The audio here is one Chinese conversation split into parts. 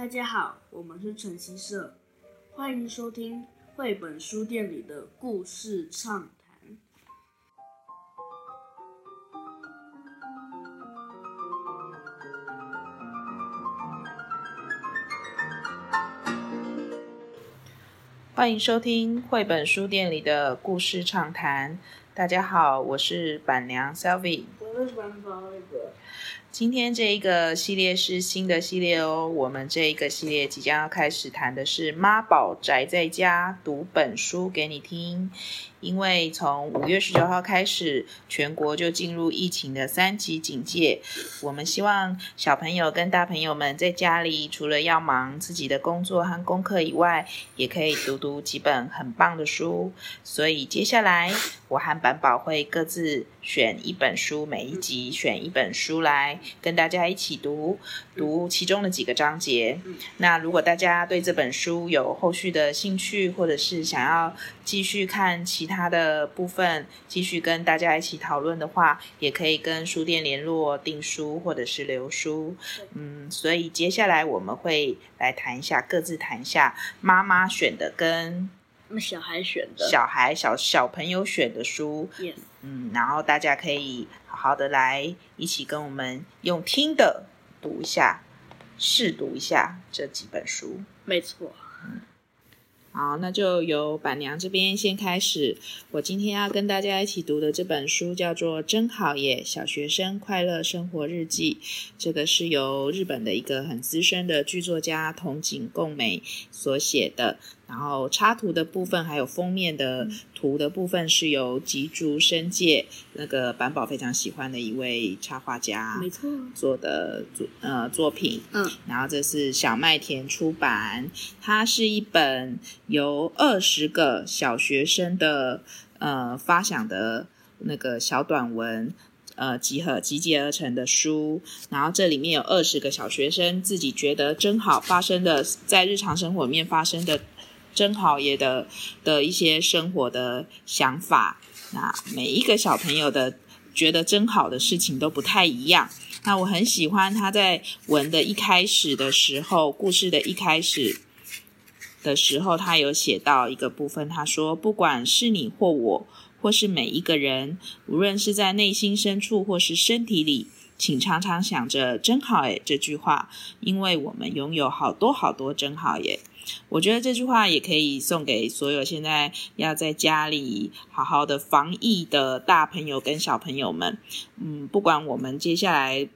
大家好，我们是晨曦社，欢迎收听绘本书店里的故事畅谈。欢迎收听绘本书店里的故事畅谈。大家好，我是板娘 Selvi。我是板个。今天这一个系列是新的系列哦，我们这一个系列即将要开始谈的是妈宝宅在家读本书给你听。因为从五月十九号开始，全国就进入疫情的三级警戒。我们希望小朋友跟大朋友们在家里，除了要忙自己的工作和功课以外，也可以读读几本很棒的书。所以接下来，我和板宝会各自选一本书，每一集选一本书来跟大家一起读，读其中的几个章节。那如果大家对这本书有后续的兴趣，或者是想要继续看其他的部分，继续跟大家一起讨论的话，也可以跟书店联络订书或者是留书。嗯，所以接下来我们会来谈一下，各自谈一下妈妈选的跟小孩选的，小孩小小朋友选的书。Yes. 嗯，然后大家可以好好的来一起跟我们用听的读一下，试读一下这几本书。没错。嗯。好，那就由板娘这边先开始。我今天要跟大家一起读的这本书叫做《真好耶！小学生快乐生活日记》。这个是由日本的一个很资深的剧作家筒井贡美所写的。然后插图的部分还有封面的图的部分是由吉竹伸介那个板宝非常喜欢的一位插画家，没错，做的作呃作品。嗯，然后这是小麦田出版，它是一本由二十个小学生的呃发想的那个小短文呃集合集结而成的书。然后这里面有二十个小学生自己觉得真好发生的在日常生活里面发生的。真好耶的的一些生活的想法，那每一个小朋友的觉得真好的事情都不太一样。那我很喜欢他在文的一开始的时候，故事的一开始的时候，他有写到一个部分，他说：“不管是你或我，或是每一个人，无论是在内心深处或是身体里，请常常想着‘真好耶’这句话，因为我们拥有好多好多真好耶。”我觉得这句话也可以送给所有现在要在家里好好的防疫的大朋友跟小朋友们。嗯，不管我们接下来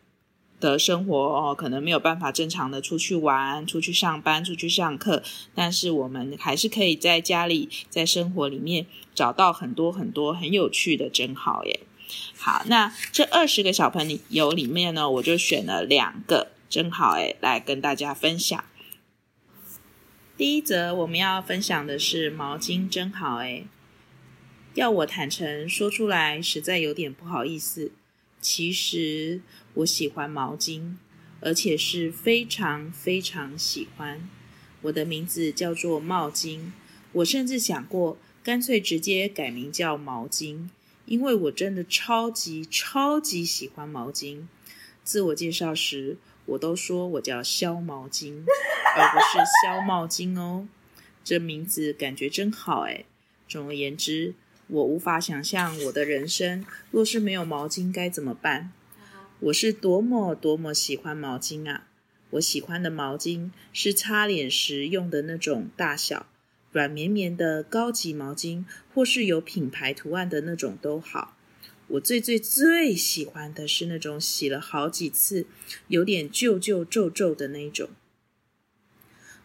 的生活哦，可能没有办法正常的出去玩、出去上班、出去上课，但是我们还是可以在家里，在生活里面找到很多很多很有趣的真好耶。好，那这二十个小朋友里面呢，我就选了两个真好耶，来跟大家分享。第一则我们要分享的是毛巾真好诶，要我坦诚说出来，实在有点不好意思。其实我喜欢毛巾，而且是非常非常喜欢。我的名字叫做帽巾，我甚至想过干脆直接改名叫毛巾，因为我真的超级超级喜欢毛巾。自我介绍时，我都说我叫萧毛巾，而不是萧帽巾哦。这名字感觉真好诶。总而言之，我无法想象我的人生若是没有毛巾该怎么办。我是多么多么喜欢毛巾啊！我喜欢的毛巾是擦脸时用的那种大小、软绵绵的高级毛巾，或是有品牌图案的那种都好。我最最最喜欢的是那种洗了好几次，有点旧旧皱皱的那种。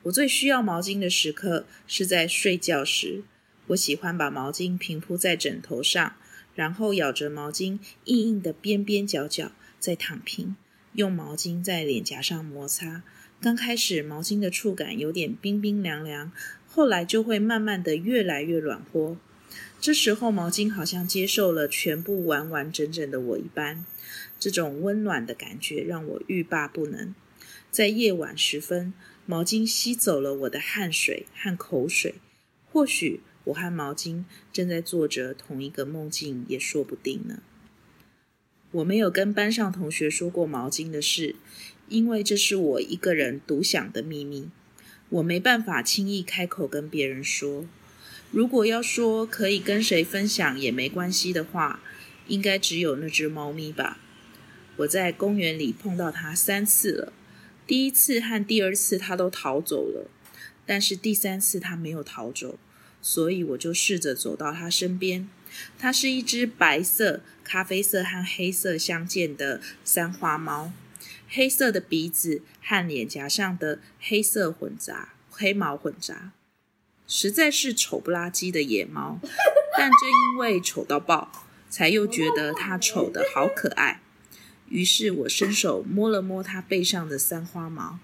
我最需要毛巾的时刻是在睡觉时，我喜欢把毛巾平铺在枕头上，然后咬着毛巾硬硬的边边角角，再躺平，用毛巾在脸颊上摩擦。刚开始毛巾的触感有点冰冰凉凉，后来就会慢慢的越来越暖和。这时候，毛巾好像接受了全部完完整整的我一般，这种温暖的感觉让我欲罢不能。在夜晚时分，毛巾吸走了我的汗水和口水，或许我和毛巾正在做着同一个梦境，也说不定呢。我没有跟班上同学说过毛巾的事，因为这是我一个人独享的秘密，我没办法轻易开口跟别人说。如果要说可以跟谁分享也没关系的话，应该只有那只猫咪吧。我在公园里碰到它三次了，第一次和第二次它都逃走了，但是第三次它没有逃走，所以我就试着走到它身边。它是一只白色、咖啡色和黑色相间的三花猫，黑色的鼻子和脸颊上的黑色混杂，黑毛混杂，实在是丑不拉几的野猫。但正因为丑到爆，才又觉得它丑的好可爱。于是我伸手摸了摸它背上的三花毛，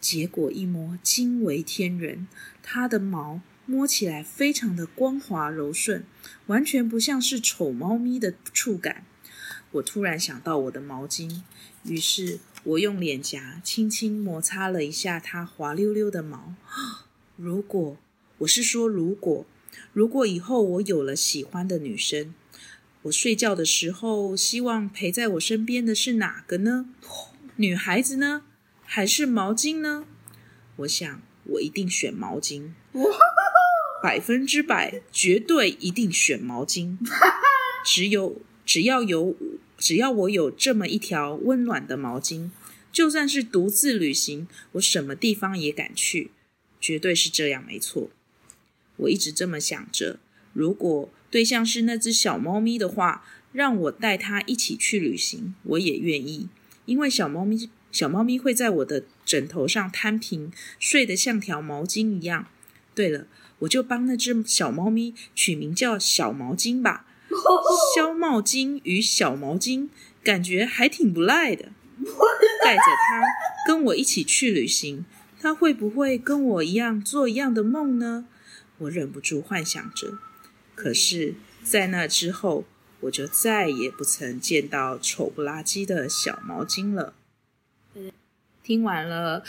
结果一摸惊为天人，它的毛。摸起来非常的光滑柔顺，完全不像是丑猫咪的触感。我突然想到我的毛巾，于是我用脸颊轻轻摩擦了一下它滑溜溜的毛。如果，我是说如果，如果以后我有了喜欢的女生，我睡觉的时候希望陪在我身边的是哪个呢？女孩子呢？还是毛巾呢？我想我一定选毛巾。百分之百，绝对一定选毛巾。只有只要有只要我有这么一条温暖的毛巾，就算是独自旅行，我什么地方也敢去。绝对是这样，没错。我一直这么想着，如果对象是那只小猫咪的话，让我带它一起去旅行，我也愿意。因为小猫咪小猫咪会在我的枕头上摊平，睡得像条毛巾一样。对了。我就帮那只小猫咪取名叫小毛巾吧，小毛巾与小毛巾，感觉还挺不赖的。带着它跟我一起去旅行，它会不会跟我一样做一样的梦呢？我忍不住幻想着。可是，在那之后，我就再也不曾见到丑不拉几的小毛巾了。听完了。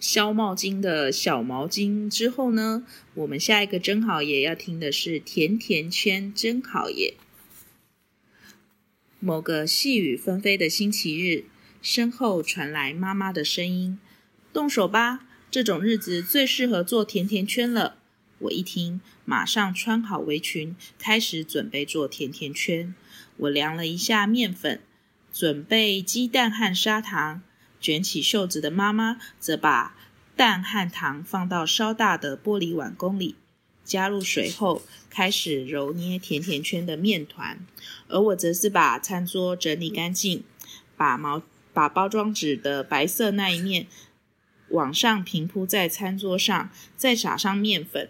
消帽巾的小毛巾之后呢，我们下一个真好爷要听的是甜甜圈真好爷。某个细雨纷飞的星期日，身后传来妈妈的声音：“动手吧，这种日子最适合做甜甜圈了。”我一听，马上穿好围裙，开始准备做甜甜圈。我量了一下面粉，准备鸡蛋和砂糖。卷起袖子的妈妈则把蛋和糖放到稍大的玻璃碗公里，加入水后开始揉捏甜甜圈的面团，而我则是把餐桌整理干净，把毛把包装纸的白色那一面往上平铺在餐桌上，再撒上面粉。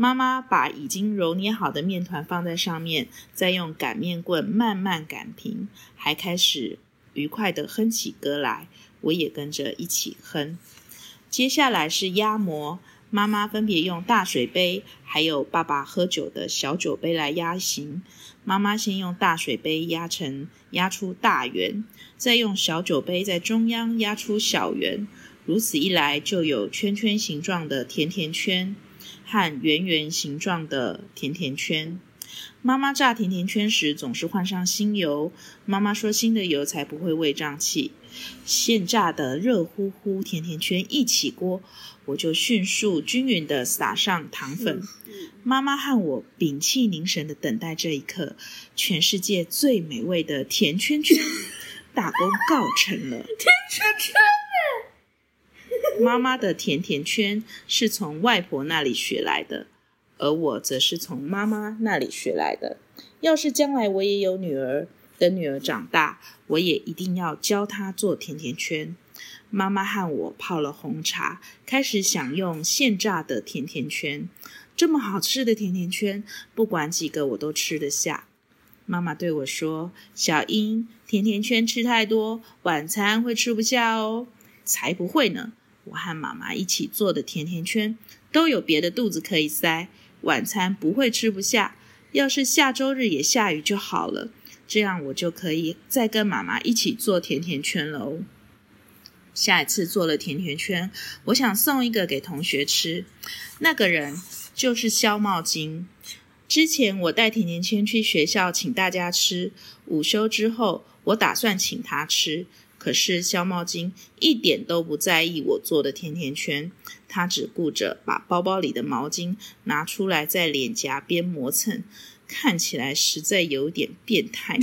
妈妈把已经揉捏好的面团放在上面，再用擀面棍慢慢擀平，还开始愉快地哼起歌来。我也跟着一起哼。接下来是压模，妈妈分别用大水杯，还有爸爸喝酒的小酒杯来压形。妈妈先用大水杯压成压出大圆，再用小酒杯在中央压出小圆，如此一来就有圈圈形状的甜甜圈和圆圆形状的甜甜圈。妈妈炸甜甜圈时总是换上新油，妈妈说新的油才不会胃胀气。现炸的热乎乎甜甜圈一起锅，我就迅速均匀的撒上糖粉。妈妈和我屏气凝神的等待这一刻，全世界最美味的甜圈圈 大功告成了。甜圈圈呢？妈妈的甜甜圈是从外婆那里学来的。而我则是从妈妈那里学来的。要是将来我也有女儿，等女儿长大，我也一定要教她做甜甜圈。妈妈和我泡了红茶，开始享用现炸的甜甜圈。这么好吃的甜甜圈，不管几个我都吃得下。妈妈对我说：“小英，甜甜圈吃太多，晚餐会吃不下哦。”才不会呢！我和妈妈一起做的甜甜圈，都有别的肚子可以塞。晚餐不会吃不下，要是下周日也下雨就好了，这样我就可以再跟妈妈一起做甜甜圈喽。下一次做了甜甜圈，我想送一个给同学吃，那个人就是肖茂金。之前我带甜甜圈去学校请大家吃，午休之后我打算请他吃，可是肖茂金一点都不在意我做的甜甜圈，他只顾着把包包里的毛巾拿出来，在脸颊边磨蹭，看起来实在有点变态。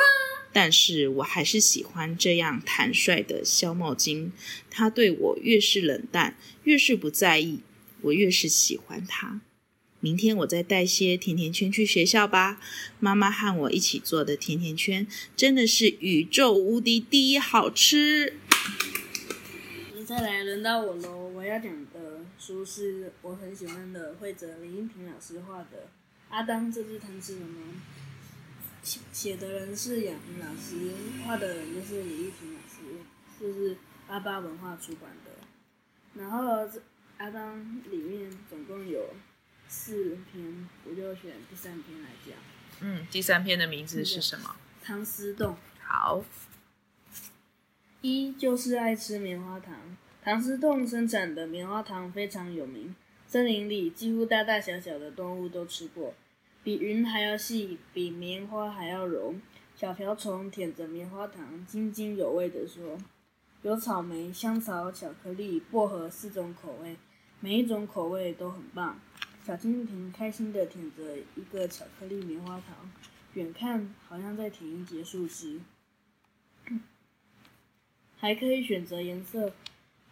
但是我还是喜欢这样坦率的肖茂金，他对我越是冷淡，越是不在意，我越是喜欢他。明天我再带些甜甜圈去学校吧。妈妈和我一起做的甜甜圈真的是宇宙无敌第一好吃。再来轮到我喽，我要讲的书是我很喜欢的绘者林英平老师画的《阿当这只贪吃的猫》，写的人是亚平老师，画的人就是李玉平老师，就是阿巴文化出版的。然后阿当里面总共有。四篇，我就选第三篇来讲。嗯，第三篇的名字是什么？唐诗洞。好。一就是爱吃棉花糖，唐诗洞生产的棉花糖非常有名，森林里几乎大大小小的动物都吃过，比云还要细，比棉花还要柔。小瓢虫舔着棉花糖，津津有味地说：“有草莓、香草、巧克力、薄荷四种口味，每一种口味都很棒。”小蜻蜓开心地舔着一个巧克力棉花糖，远看好像在舔一节树枝。还可以选择颜色，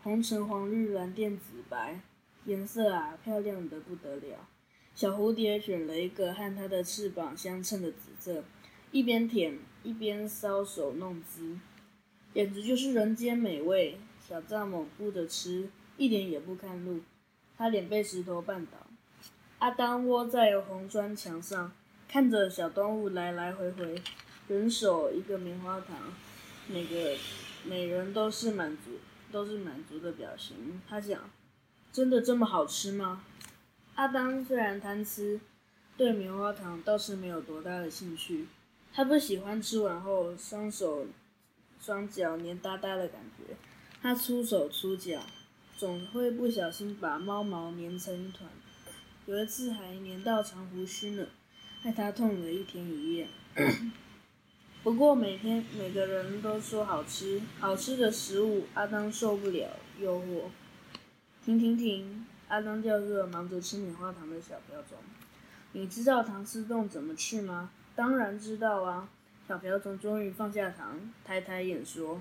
红橙黄绿蓝靛紫白，颜色啊漂亮的不得了。小蝴蝶选了一个和它的翅膀相称的紫色，一边舔一边搔首弄姿，简直就是人间美味。小蚱蜢顾着吃，一点也不看路，它脸被石头绊倒。阿当窝在红砖墙上，看着小动物来来回回，人手一个棉花糖，每个每人都是满足，都是满足的表情。他想，真的这么好吃吗？阿当虽然贪吃，对棉花糖倒是没有多大的兴趣。他不喜欢吃完后双手双脚黏哒哒的感觉，他粗手粗脚，总会不小心把猫毛粘成一团。有一次还粘到长胡须呢，害他痛了一天一夜。不过每天每个人都说好吃，好吃的食物，阿当受不了诱惑。停停停！阿当叫住了忙着吃棉花糖的小瓢虫。你知道糖丝洞怎么去吗？当然知道啊！小瓢虫终于放下糖，抬抬眼说：“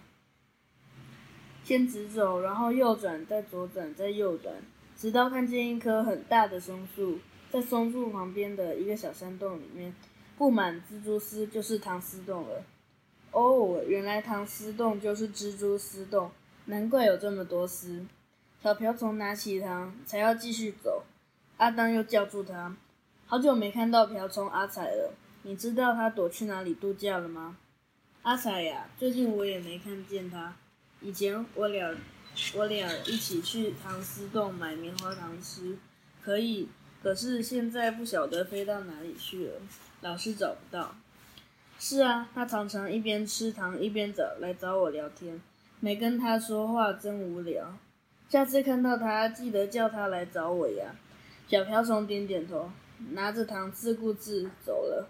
先直走，然后右转，再左转，再右转。”直到看见一棵很大的松树，在松树旁边的一个小山洞里面，布满蜘蛛丝，就是唐丝洞了。哦，原来唐丝洞就是蜘蛛丝洞，难怪有这么多丝。小瓢虫拿起糖，才要继续走，阿当又叫住他。好久没看到瓢虫阿彩了，你知道他躲去哪里度假了吗？阿彩呀，最近我也没看见他。以前我俩。我俩一起去糖丝洞买棉花糖吃，可以，可是现在不晓得飞到哪里去了，老是找不到。是啊，他常常一边吃糖一边找来找我聊天，没跟他说话真无聊。下次看到他，记得叫他来找我呀。小瓢虫点点头，拿着糖自顾自走了。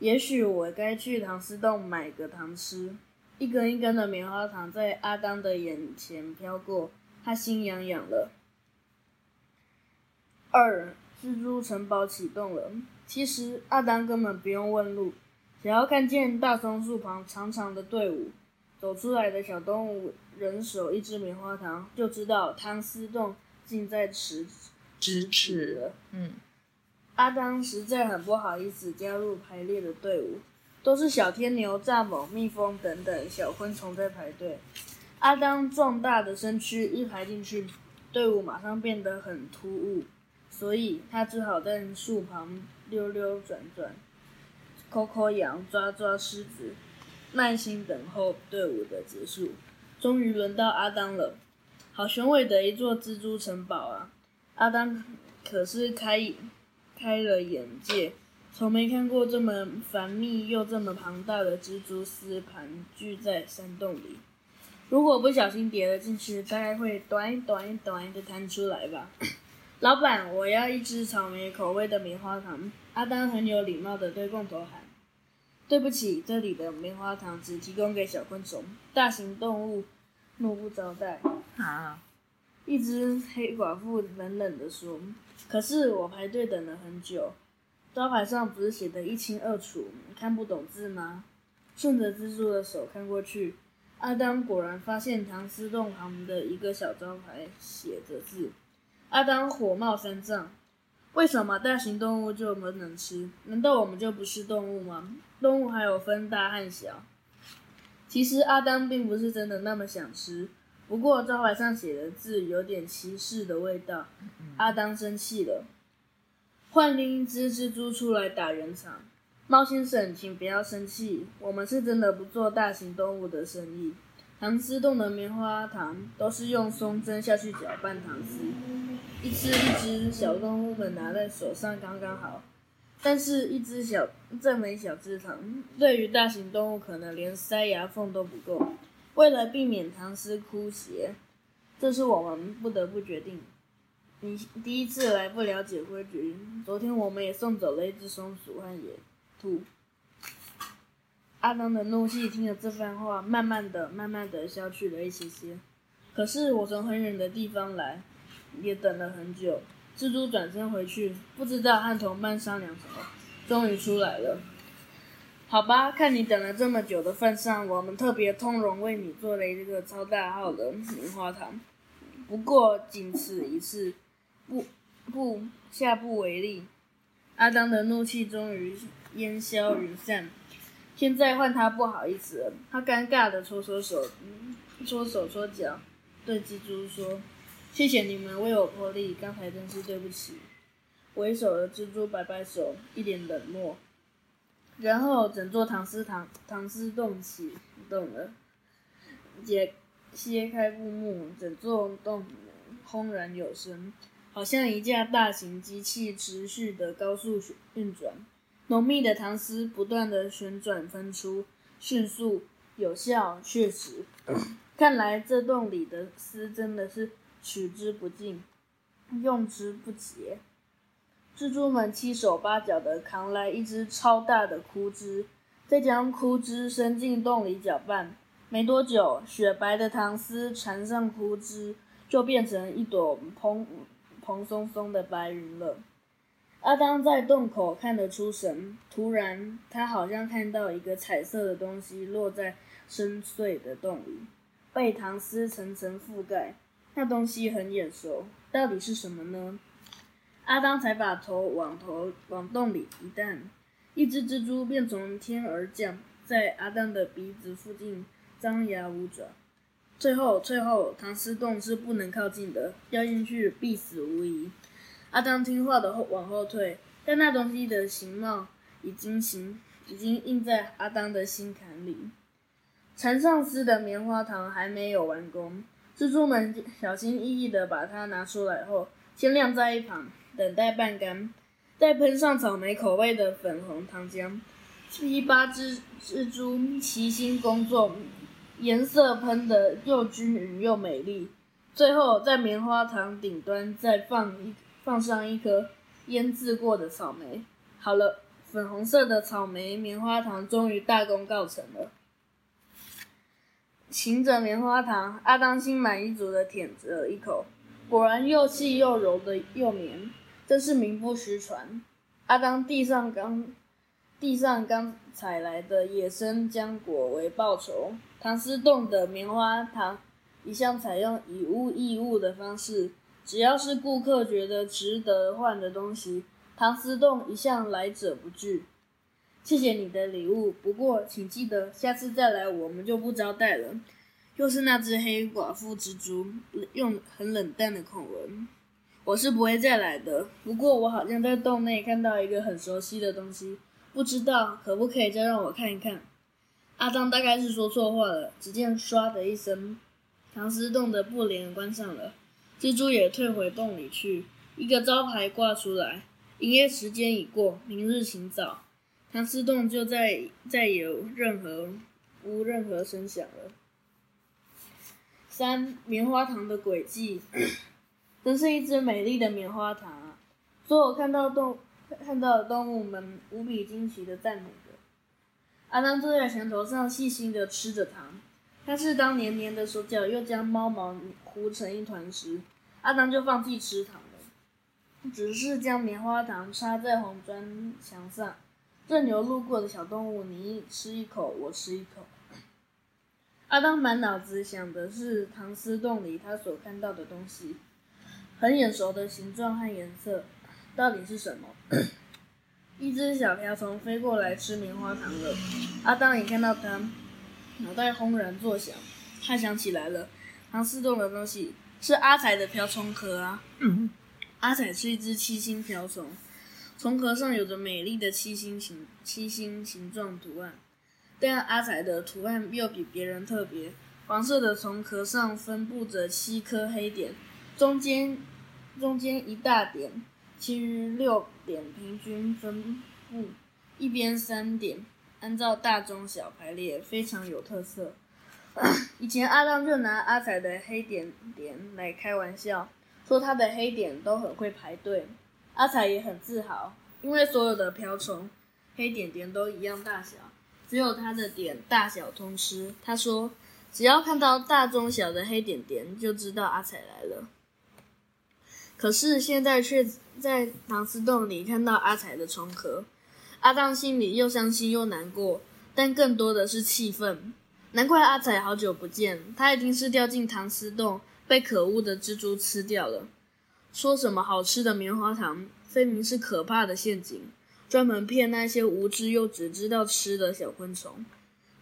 也许我该去糖丝洞买个糖吃。一根一根的棉花糖在阿当的眼前飘过，他心痒痒了。二，蜘蛛城堡启动了。其实阿当根本不用问路，只要看见大松树旁长长的队伍，走出来的小动物人手一只棉花糖，就知道糖丝洞近在咫咫尺了。嗯，阿当实在很不好意思加入排列的队伍。都是小天牛、蚱蜢、蜜蜂等等小昆虫在排队。阿当壮大的身躯一排进去，队伍马上变得很突兀，所以他只好在树旁溜溜转转、抠抠羊、抓抓狮子，耐心等候队伍的结束。终于轮到阿当了，好雄伟的一座蜘蛛城堡啊！阿当可是开开了眼界。从没看过这么繁密又这么庞大的蜘蛛丝盘踞在山洞里。如果不小心跌了进去，大概会短短短的弹出来吧。老板，我要一支草莓口味的棉花糖。阿丹很有礼貌的对工头喊。对不起，这里的棉花糖只提供给小昆虫，大型动物怒不招待。啊！一只黑寡妇冷冷的说：“可是我排队等了很久，招牌上不是写得一清二楚，看不懂字吗？”顺着蜘蛛的手看过去，阿当果然发现唐丝洞旁的一个小招牌写着字。阿当火冒三丈。为什么大型动物就不能吃？难道我们就不是动物吗？动物还有分大和小。其实阿当并不是真的那么想吃，不过招牌上写的字有点歧视的味道。阿当生气了，换另一只蜘蛛出来打圆场。猫先生，请不要生气，我们是真的不做大型动物的生意。糖丝洞的棉花糖都是用松针下去搅拌糖丝，一只一只小动物们拿在手上刚刚好。但是，一只小这么小只糖，对于大型动物可能连塞牙缝都不够。为了避免糖丝枯竭，这是我们不得不决定。你第一次来不了解规矩，昨天我们也送走了一只松鼠和野兔。阿当的怒气听了这番话，慢慢的、慢慢的消去了一些些。可是我从很远的地方来，也等了很久。蜘蛛转身回去，不知道和同伴商量什么，终于出来了。好吧，看你等了这么久的份上，我们特别通融为你做了一个超大号的棉花糖。不过仅此一次，不不，下不为例。阿当的怒气终于烟消云散。现在换他不好意思了，他尴尬的搓搓手，搓手搓脚，对蜘蛛说：“谢谢你们为我破例，刚才真是对不起。”为首的蜘蛛摆摆手，一脸冷漠。然后整座糖丝糖糖丝洞启动了，解揭开布幕，整座洞轰然有声，好像一架大型机器持续的高速运转。浓密的糖丝不断的旋转分出，迅速、有效、确实。看来这洞里的丝真的是取之不尽，用之不竭。蜘蛛们七手八脚的扛来一只超大的枯枝，再将枯枝伸进洞里搅拌。没多久，雪白的糖丝缠上枯枝，就变成一朵蓬蓬松松的白云了。阿当在洞口看得出神，突然，他好像看到一个彩色的东西落在深邃的洞里，被糖丝层层覆盖。那东西很眼熟，到底是什么呢？阿当才把头往头往洞里一探，一只蜘蛛便从天而降，在阿当的鼻子附近张牙舞爪。最后，最后，糖丝洞是不能靠近的，掉进去必死无疑。阿当听话的后往后退，但那东西的形貌已经形已经印在阿当的心坎里。缠上丝的棉花糖还没有完工，蜘蛛们小心翼翼的把它拿出来后，先晾在一旁等待半干，再喷上草莓口味的粉红糖浆。七八只蜘蛛齐心工作，颜色喷得又均匀又美丽。最后在棉花糖顶端再放一。放上一颗腌制过的草莓，好了，粉红色的草莓棉花糖终于大功告成了。噙着棉花糖，阿当心满意足的舔着一口，果然又细又柔的又绵，真是名不虚传。阿当递上刚地上刚采来的野生浆果为报酬，糖丝洞的棉花糖一向采用以物易物的方式。只要是顾客觉得值得换的东西，糖丝洞一向来者不拒。谢谢你的礼物，不过请记得下次再来我们就不招待了。又是那只黑寡妇蜘蛛，用很冷淡的口吻。我是不会再来的。不过我好像在洞内看到一个很熟悉的东西，不知道可不可以再让我看一看？阿当大概是说错话了。只见唰的一声，唐诗洞的布帘关上了。蜘蛛也退回洞里去，一个招牌挂出来：营业时间已过，明日请早。唐诗洞就再再也有任何无任何声响了。三棉花糖的诡计，真是一只美丽的棉花糖啊！所有看到洞看到的动物们无比惊奇的赞美着。阿当坐在墙头上，细心的吃着糖。但是当黏黏的手脚又将猫毛糊成一团时，阿当就放弃吃糖了，只是将棉花糖插在红砖墙上。任由路过的小动物，你吃一口，我吃一口。阿当满脑子想的是糖丝洞里他所看到的东西，很眼熟的形状和颜色，到底是什么？一只小瓢虫飞过来吃棉花糖了。阿当一看到它，脑袋轰然作响，他想起来了，糖丝洞的东西是阿彩的瓢虫壳啊。嗯，阿彩是一只七星瓢虫。虫壳上有着美丽的七星形七星形状图案，但阿彩的图案又比别人特别。黄色的虫壳上分布着七颗黑点，中间中间一大点，其余六点平均分布，一边三点，按照大中小排列，非常有特色。以前阿当就拿阿彩的黑点点来开玩笑，说他的黑点都很会排队。阿彩也很自豪，因为所有的瓢虫黑点点都一样大小，只有他的点大小通吃。他说，只要看到大中小的黑点点，就知道阿彩来了。可是现在却在糖丝洞里看到阿彩的虫壳，阿当心里又伤心又难过，但更多的是气愤。难怪阿彩好久不见，他一定是掉进糖丝洞，被可恶的蜘蛛吃掉了。说什么好吃的棉花糖，分明是可怕的陷阱，专门骗那些无知又只知道吃的小昆虫。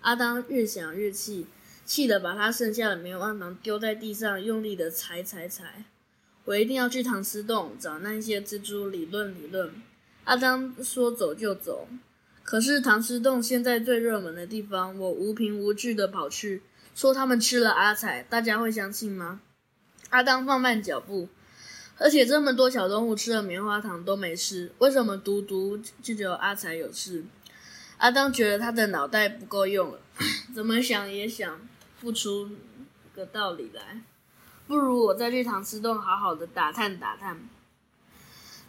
阿当越想越气，气得把他剩下的棉花糖丢在地上，用力的踩踩踩。我一定要去糖丝洞找那些蜘蛛理论理论。阿当说走就走，可是糖丝洞现在最热门的地方，我无凭无据的跑去，说他们吃了阿彩，大家会相信吗？阿当放慢脚步。而且这么多小动物吃了棉花糖都没事，为什么独独就只有阿彩有事？阿当觉得他的脑袋不够用了，怎么想也想不出个道理来。不如我再去糖丝洞好好的打探打探。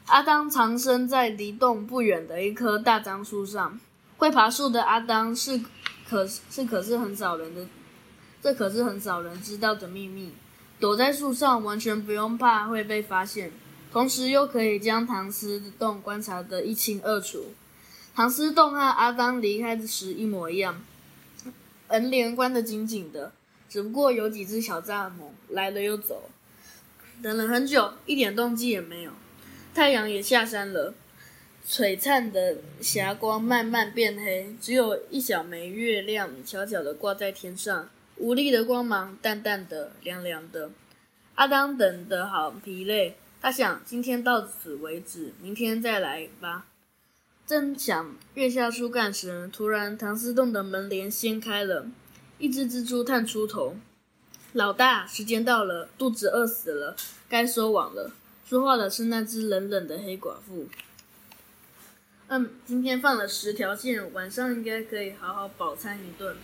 阿当藏身在离洞不远的一棵大樟树上，会爬树的阿当是可是可是很少人的，这可是很少人知道的秘密。躲在树上，完全不用怕会被发现，同时又可以将糖丝洞观察得一清二楚。糖丝洞和阿当离开时一模一样，门帘关得紧紧的，只不过有几只小蚱蜢来了又走。等了很久，一点动静也没有。太阳也下山了，璀璨的霞光慢慢变黑，只有一小枚月亮悄悄地挂在天上。无力的光芒，淡淡的，凉凉的。阿当等得好疲累，他想今天到此为止，明天再来吧。正想月下树干时，突然唐斯洞的门帘掀开了，一只蜘蛛探出头：“老大，时间到了，肚子饿死了，该收网了。”说话的是那只冷冷的黑寡妇。嗯，今天放了十条线，晚上应该可以好好饱餐一顿。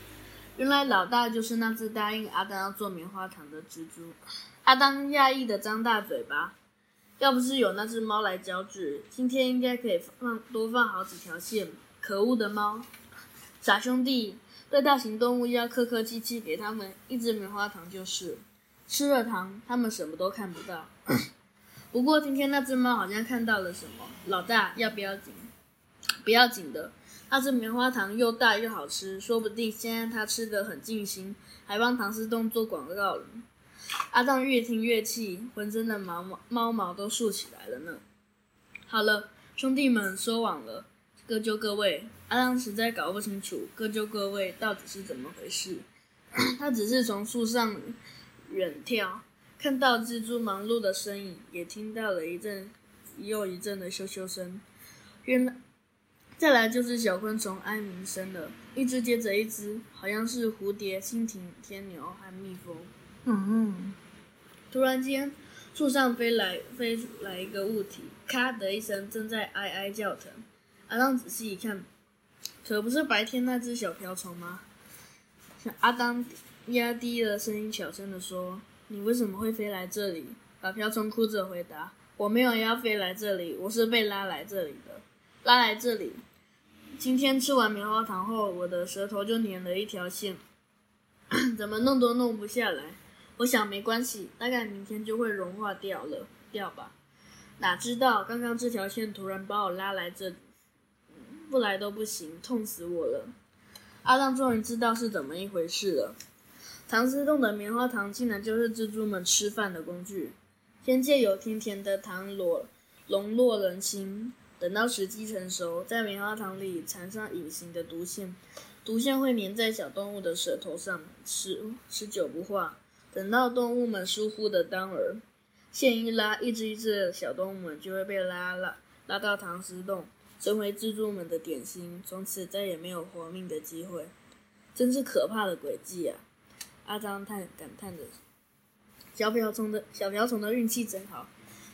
原来老大就是那只答应阿当要做棉花糖的蜘蛛。阿当讶异的张大嘴巴，要不是有那只猫来交织，今天应该可以放多放好几条线。可恶的猫，傻兄弟，对大型动物要客客气气，给他们一支棉花糖就是。吃了糖，他们什么都看不到。不过今天那只猫好像看到了什么。老大，要不要紧？不要紧的。那只棉花糖又大又好吃，说不定现在它吃得很尽兴，还帮糖丝洞做广告了。阿当越听越气，浑身的毛毛猫毛都竖起来了呢。好了，兄弟们，收网了，各就各位。阿当实在搞不清楚各就各位到底是怎么回事。他只是从树上远眺，看到蜘蛛忙碌的身影，也听到了一阵又一阵的咻咻声。原来。再来就是小昆虫哀鸣声了，一只接着一只，好像是蝴蝶、蜻蜓、天牛和蜜蜂。嗯嗯。突然间，树上飞来飞来一个物体，咔的一声，正在哀哀叫疼。阿当仔细一看，可不是白天那只小瓢虫吗？阿当压低了声音，小声地说：“你为什么会飞来这里？”小瓢虫哭着回答：“我没有要飞来这里，我是被拉来这里的。”拉来这里，今天吃完棉花糖后，我的舌头就粘了一条线，怎么弄都弄不下来。我想没关系，大概明天就会融化掉了，掉吧。哪知道刚刚这条线突然把我拉来这里，不来都不行，痛死我了。阿当终于知道是怎么一回事了。糖丝洞的棉花糖竟然就是蜘蛛们吃饭的工具。先借由甜甜的糖裸笼络人心，等到时机成熟，在棉花糖里缠上隐形的毒线，毒线会粘在小动物的舌头上，持持久不化。等到动物们疏忽的当儿，线一拉，一只一只的小动物们就会被拉了拉到糖丝洞，成为蜘蛛们的点心，从此再也没有活命的机会。真是可怕的诡计啊！阿当叹感叹着。小瓢虫的小瓢虫的运气真好，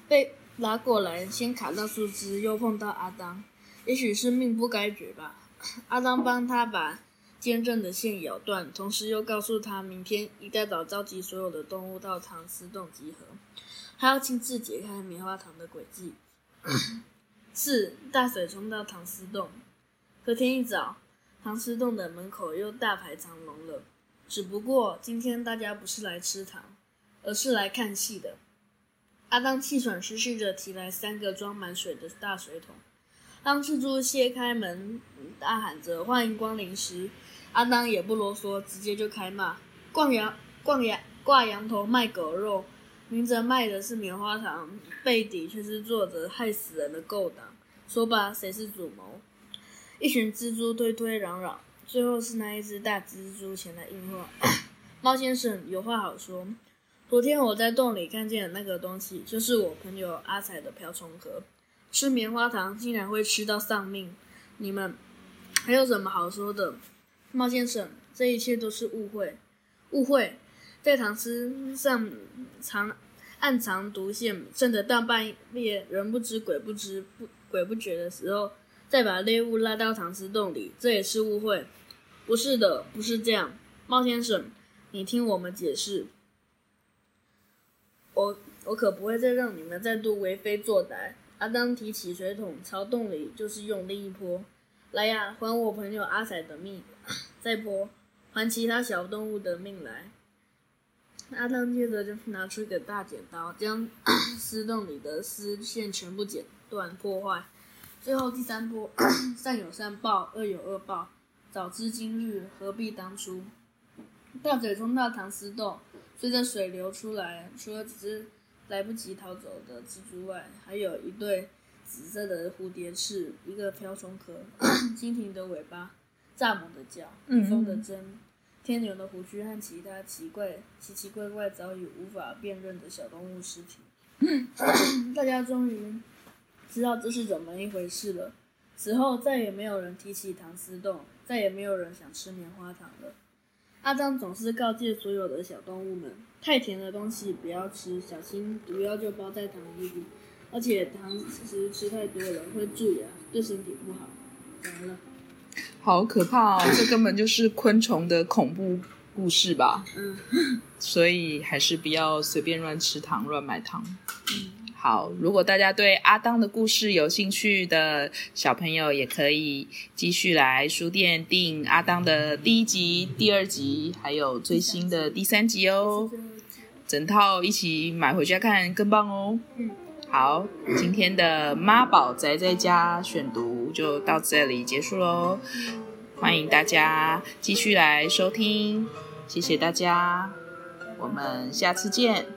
被拉过来，先卡到树枝，又碰到阿当，也许是命不该绝吧。阿当帮他把坚韧的线咬断，同时又告诉他，明天一大早召集所有的动物到糖丝洞集合，他要亲自解开棉花糖的诡计。四大水冲到糖丝洞，隔天一早，糖丝洞的门口又大排长龙了。只不过今天大家不是来吃糖。而是来看戏的。阿当气喘吁吁地提来三个装满水的大水桶。当蜘蛛卸开门，大喊着“欢迎光临”时，阿当也不啰嗦，直接就开骂：“挂羊挂羊挂羊头卖狗肉，明着卖的是棉花糖，背底却是做着害死人的勾当。说吧，谁是主谋？”一群蜘蛛推推攘攘，最后是那一只大蜘蛛前来应话：“ 猫先生有话好说。”昨天我在洞里看见的那个东西，就是我朋友阿彩的瓢虫壳。吃棉花糖竟然会吃到丧命，你们还有什么好说的？猫先生，这一切都是误会。误会，在糖丝上藏暗藏毒线，趁着大半夜人不知鬼不知不鬼不觉的时候，再把猎物拉到藏尸洞里，这也是误会。不是的，不是这样。猫先生，你听我们解释。我我可不会再让你们再度为非作歹。阿当提起水桶朝洞里就是用力一泼，来呀，还我朋友阿彩的命！再泼，还其他小动物的命来！阿当接着就拿出一个大剪刀，将 丝洞里的丝线全部剪断破坏。最后第三波，善有善报，恶有恶报，早知今日，何必当初？大嘴冲到糖丝洞。随着水流出来，除了几只来不及逃走的蜘蛛外，还有一对紫色的蝴蝶翅，一个瓢虫壳，蜻蜓的尾巴，蚱蜢的脚，蜜蜂的针，天牛的胡须和其他奇怪、奇奇怪怪、早已无法辨认的小动物尸体。大家终于知道这是怎么一回事了。此后再也没有人提起唐丝洞，再也没有人想吃棉花糖了。阿张总是告诫所有的小动物们：太甜的东西不要吃，小心毒药就包在糖衣里。而且糖其实吃太多了会蛀牙，对身体不好。完了，好可怕哦！这根本就是昆虫的恐怖故事吧？嗯，所以还是不要随便乱吃糖、乱买糖。嗯。好，如果大家对阿当的故事有兴趣的小朋友，也可以继续来书店订阿当的第一集、第二集，还有最新的第三集哦。整套一起买回家看更棒哦。嗯，好，今天的妈宝宅在家选读就到这里结束喽。欢迎大家继续来收听，谢谢大家，我们下次见。